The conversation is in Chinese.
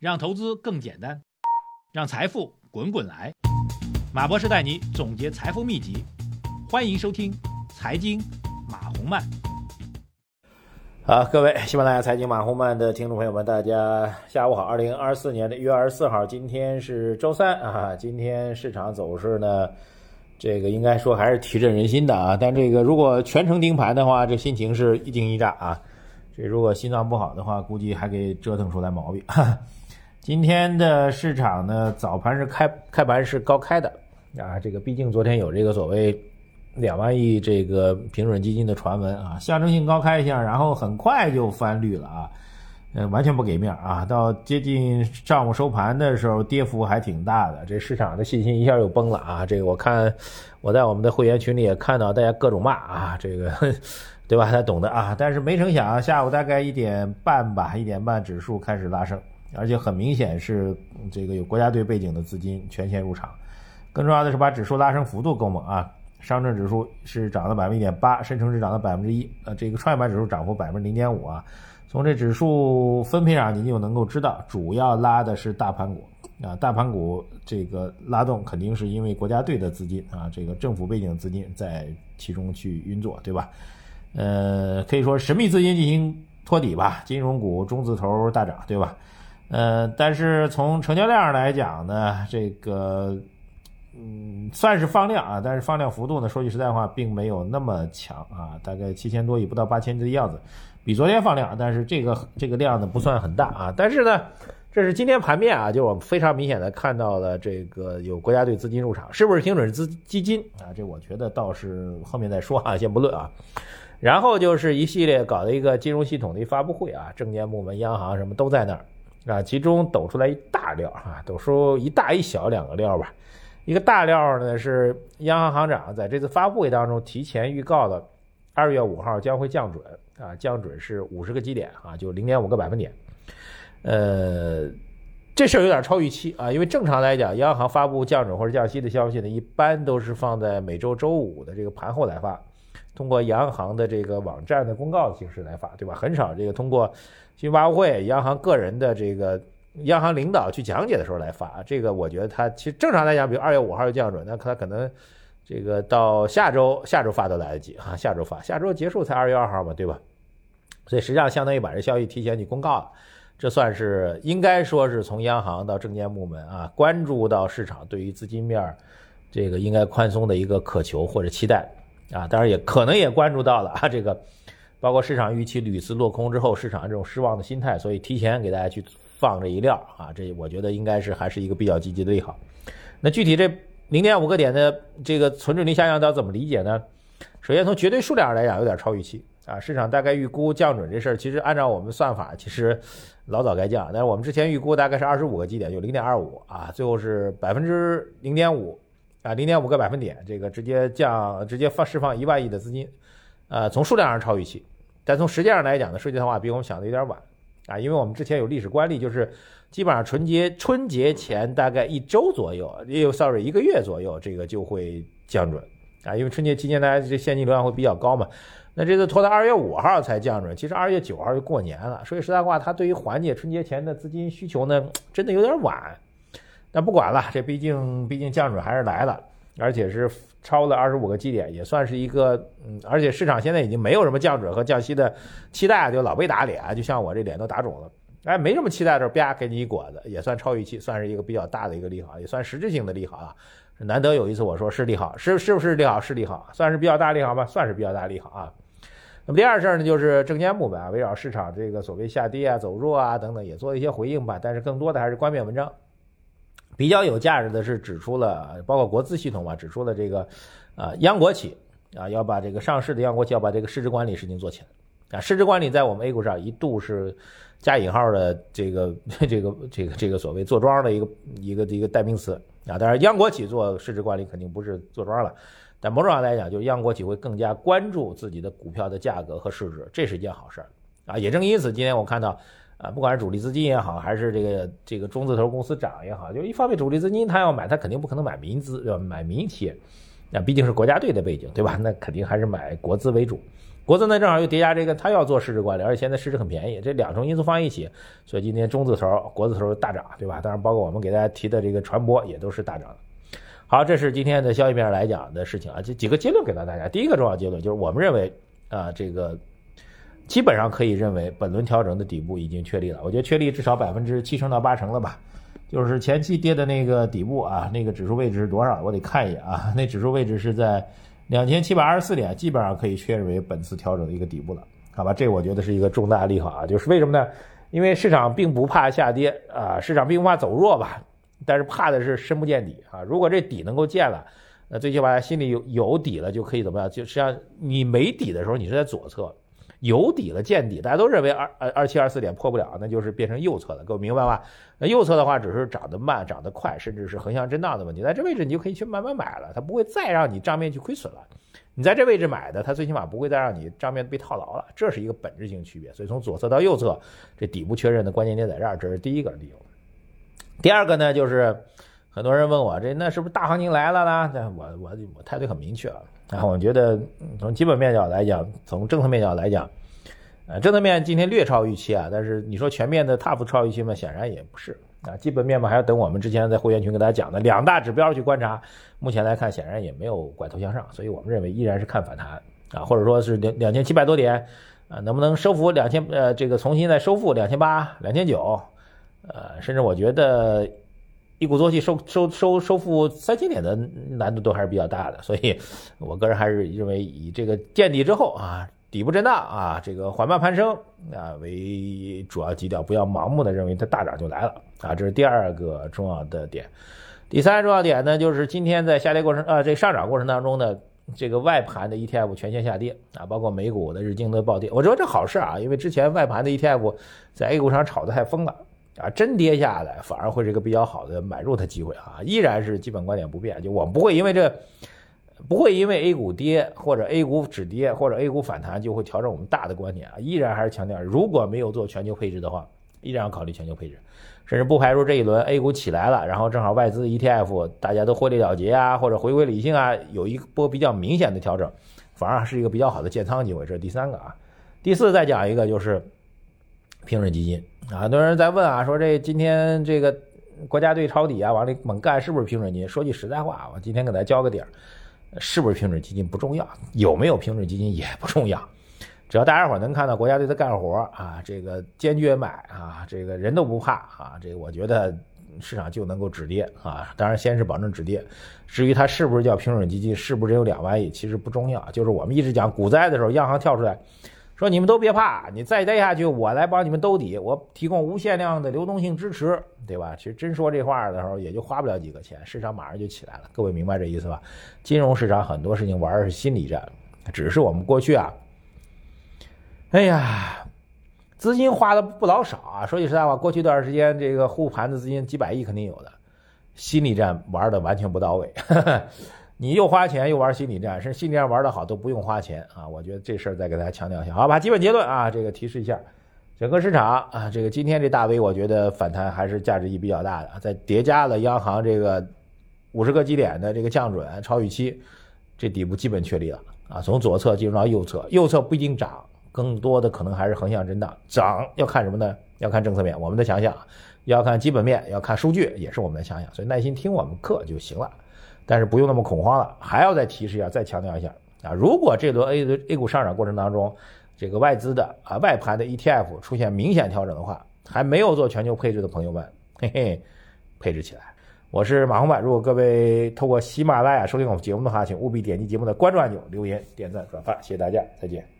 让投资更简单，让财富滚滚来。马博士带你总结财富秘籍，欢迎收听《财经马红漫》。好，各位喜马拉雅财经马红漫的听众朋友们，大家下午好。二零二四年的一月二十四号，今天是周三啊。今天市场走势呢，这个应该说还是提振人心的啊。但这个如果全程盯盘的话，这心情是一惊一乍啊。这如果心脏不好的话，估计还给折腾出来毛病。今天的市场呢，早盘是开开盘是高开的啊，这个毕竟昨天有这个所谓两万亿这个平准基金的传闻啊，象征性高开一下，然后很快就翻绿了啊，呃，完全不给面啊，到接近上午收盘的时候，跌幅还挺大的，这市场的信心一下又崩了啊，这个我看我在我们的会员群里也看到大家各种骂啊，这个 对吧？他懂的啊，但是没成想下午大概一点半吧，一点半指数开始拉升。而且很明显是这个有国家队背景的资金全线入场，更重要的是把指数拉升幅度够猛啊！上证指数是涨了百分之一点八，深成指涨了百分之一，呃，这个创业板指数涨幅百分之零点五啊。从这指数分配上，你就能够知道，主要拉的是大盘股啊，大盘股这个拉动肯定是因为国家队的资金啊，这个政府背景资金在其中去运作，对吧？呃，可以说神秘资金进行托底吧，金融股中字头大涨，对吧？呃，但是从成交量上来讲呢，这个嗯算是放量啊，但是放量幅度呢，说句实在话，并没有那么强啊，大概七千多亿不到八千亿的样子，比昨天放量，但是这个这个量呢不算很大啊。但是呢，这是今天盘面啊，就我们非常明显的看到了这个有国家队资金入场，是不是精准资基金啊？这我觉得倒是后面再说啊，先不论啊。然后就是一系列搞的一个金融系统的一发布会啊，证监部门、央行什么都在那儿。啊，其中抖出来一大料啊，抖出一大一小两个料吧。一个大料呢是央行行长在这次发布会当中提前预告了，二月五号将会降准啊，降准是五十个基点啊，就零点五个百分点。呃，这事儿有点超预期啊，因为正常来讲，央行发布降准或者降息的消息呢，一般都是放在每周周五的这个盘后来发，通过央行的这个网站的公告形式来发，对吧？很少这个通过。新发布会，央行个人的这个央行领导去讲解的时候来发，这个我觉得他其实正常来讲，比如二月五号就降准，那他可能这个到下周下周发都来得及啊，下周发，下周结束才二月二号嘛，对吧？所以实际上相当于把这消息提前去公告了，这算是应该说是从央行到证监部门啊，关注到市场对于资金面这个应该宽松的一个渴求或者期待啊，当然也可能也关注到了啊这个。包括市场预期屡次落空之后，市场这种失望的心态，所以提前给大家去放这一料啊，这我觉得应该是还是一个比较积极的利好。那具体这零点五个点的这个存准率下降到怎么理解呢？首先从绝对数量上来讲，有点超预期啊。市场大概预估降准这事儿，其实按照我们算法，其实老早该降，但是我们之前预估大概是二十五个基点，就零点二五啊，最后是百分之零点五啊，零点五个百分点，这个直接降，直接放释放一万亿的资金，呃，从数量上超预期。但从实际上来讲呢，说句实话，比我们想的有点晚啊，因为我们之前有历史惯例，就是基本上春节春节前大概一周左右，也有 sorry 一个月左右，这个就会降准啊，因为春节期间大家这现金流量会比较高嘛。那这次拖到二月五号才降准，其实二月九号就过年了。说句实在话，它对于缓解春节前的资金需求呢，真的有点晚。那不管了，这毕竟毕竟降准还是来了，而且是。超了二十五个基点，也算是一个，嗯，而且市场现在已经没有什么降准和降息的期待，就老被打脸，就像我这脸都打肿了，哎，没什么期待的时候，啪给你一果子，也算超预期，算是一个比较大的一个利好，也算实质性的利好啊。难得有一次我说是利好，是是不是利好？是利好，算是比较大利好吧？算是比较大利好啊。那么第二事儿呢，就是证监部门啊，围绕市场这个所谓下跌啊、走弱啊等等，也做了一些回应吧，但是更多的还是冠冕文章。比较有价值的是指出了，包括国资系统吧，指出了这个，啊，央国企啊，要把这个上市的央国企要把这个市值管理事情做起来啊。市值管理在我们 A 股上一度是加引号的这个 这个这个这个所谓坐庄的一个一个一个代名词啊。当然，央国企做市值管理肯定不是坐庄了，但某种上来讲，就是央国企会更加关注自己的股票的价格和市值，这是一件好事儿啊。也正因此，今天我看到。啊，不管是主力资金也好，还是这个这个中字头公司涨也好，就一方面主力资金他要买，他肯定不可能买民资，对吧？买民企，那毕竟是国家队的背景，对吧？那肯定还是买国资为主。国资呢正好又叠加这个，他要做市值管理，而且现在市值很便宜，这两重因素放一起，所以今天中字头、国字头大涨，对吧？当然，包括我们给大家提的这个船舶也都是大涨的。好，这是今天的消息面来讲的事情啊，这几个结论给到大家。第一个重要结论就是，我们认为啊，这个基本上可以认为本轮调整的底部已经确立了。我觉得确立至少百分之七成到八成了吧。就是前期跌的那个底部啊，那个指数位置是多少？我得看一眼啊，那指数位置是在。两千七百二十四点，基本上可以确认为本次调整的一个底部了，好吧？这我觉得是一个重大利好啊！就是为什么呢？因为市场并不怕下跌啊，市场并不怕走弱吧，但是怕的是深不见底啊。如果这底能够见了，那最起码心里有有底了，就可以怎么样？就实际上你没底的时候，你是在左侧。有底了见底，大家都认为二二二七二四点破不了，那就是变成右侧了，各位明白吧？那右侧的话，只是涨得慢、涨得快，甚至是横向震荡的问题。在这位置，你就可以去慢慢买了，它不会再让你账面去亏损了。你在这位置买的，它最起码不会再让你账面被套牢了，这是一个本质性区别。所以从左侧到右侧，这底部确认的关键点在这儿，这是第一个理由。第二个呢，就是很多人问我，这那是不是大行情来了呢？我我我态度很明确了。然后我觉得从基本面角来讲，从政策面角来讲，呃，政策面今天略超预期啊，但是你说全面的大幅超预期嘛，显然也不是啊。基本面嘛，还要等我们之前在会员群给大家讲的两大指标去观察。目前来看，显然也没有拐头向上，所以我们认为依然是看反弹啊，或者说是两两千七百多点啊，能不能收复两千呃这个重新再收复两千八、两千九，呃，甚至我觉得。一鼓作气收收收收复三千点的难度都还是比较大的，所以我个人还是认为以这个见底之后啊，底部震荡啊，这个缓慢攀升啊为主要基调，不要盲目的认为它大涨就来了啊，这是第二个重要的点。第三个重要点呢，就是今天在下跌过程啊，这上涨过程当中呢，这个外盘的 ETF 全线下跌啊，包括美股的日经的暴跌，我觉得这好事啊，因为之前外盘的 ETF 在 A 股上炒得太疯了。啊，真跌下来反而会是一个比较好的买入的机会啊！依然是基本观点不变，就我们不会因为这，不会因为 A 股跌或者 A 股止跌或者 A 股反弹就会调整我们大的观点啊！依然还是强调，如果没有做全球配置的话，依然要考虑全球配置，甚至不排除这一轮 A 股起来了，然后正好外资 ETF 大家都获利了结啊，或者回归理性啊，有一波比较明显的调整，反而是一个比较好的建仓机会。这是第三个啊，第四再讲一个就是平准基金。很多人在问啊，说这今天这个国家队抄底啊，往里猛干是不是平准基金？说句实在话，我今天给大家交个底儿，是不是平准基金不重要，有没有平准基金也不重要，只要大家伙能看到国家队在干活啊，这个坚决买啊，这个人都不怕啊，这个我觉得市场就能够止跌啊。当然，先是保证止跌，至于它是不是叫平准基金，是不是只有两万亿，其实不重要，就是我们一直讲股灾的时候，央行跳出来。说你们都别怕，你再待下去，我来帮你们兜底，我提供无限量的流动性支持，对吧？其实真说这话的时候，也就花不了几个钱，市场马上就起来了。各位明白这意思吧？金融市场很多事情玩的是心理战，只是我们过去啊，哎呀，资金花的不老少啊。说句实在话，过去一段时间这个护盘的资金几百亿肯定有的，心理战玩的完全不到位。你又花钱又玩心理战，是心理战玩得好都不用花钱啊！我觉得这事儿再给大家强调一下，好吧？基本结论啊，这个提示一下，整个市场啊，这个今天这大 V，我觉得反弹还是价值意义比较大的，在叠加了央行这个五十个基点的这个降准超预期，这底部基本确立了啊！从左侧进入到右侧，右侧不一定涨，更多的可能还是横向震荡，涨要看什么呢？要看政策面，我们的想想，要看基本面，要看数据，也是我们的想想，所以耐心听我们课就行了。但是不用那么恐慌了，还要再提示一下，再强调一下啊！如果这轮 A A 股上涨过程当中，这个外资的啊外盘的 ETF 出现明显调整的话，还没有做全球配置的朋友们，嘿嘿，配置起来！我是马红柏，如果各位透过喜马拉雅收听我们节目的话，请务必点击节目的关注按钮，留言、点赞、转发，谢谢大家，再见。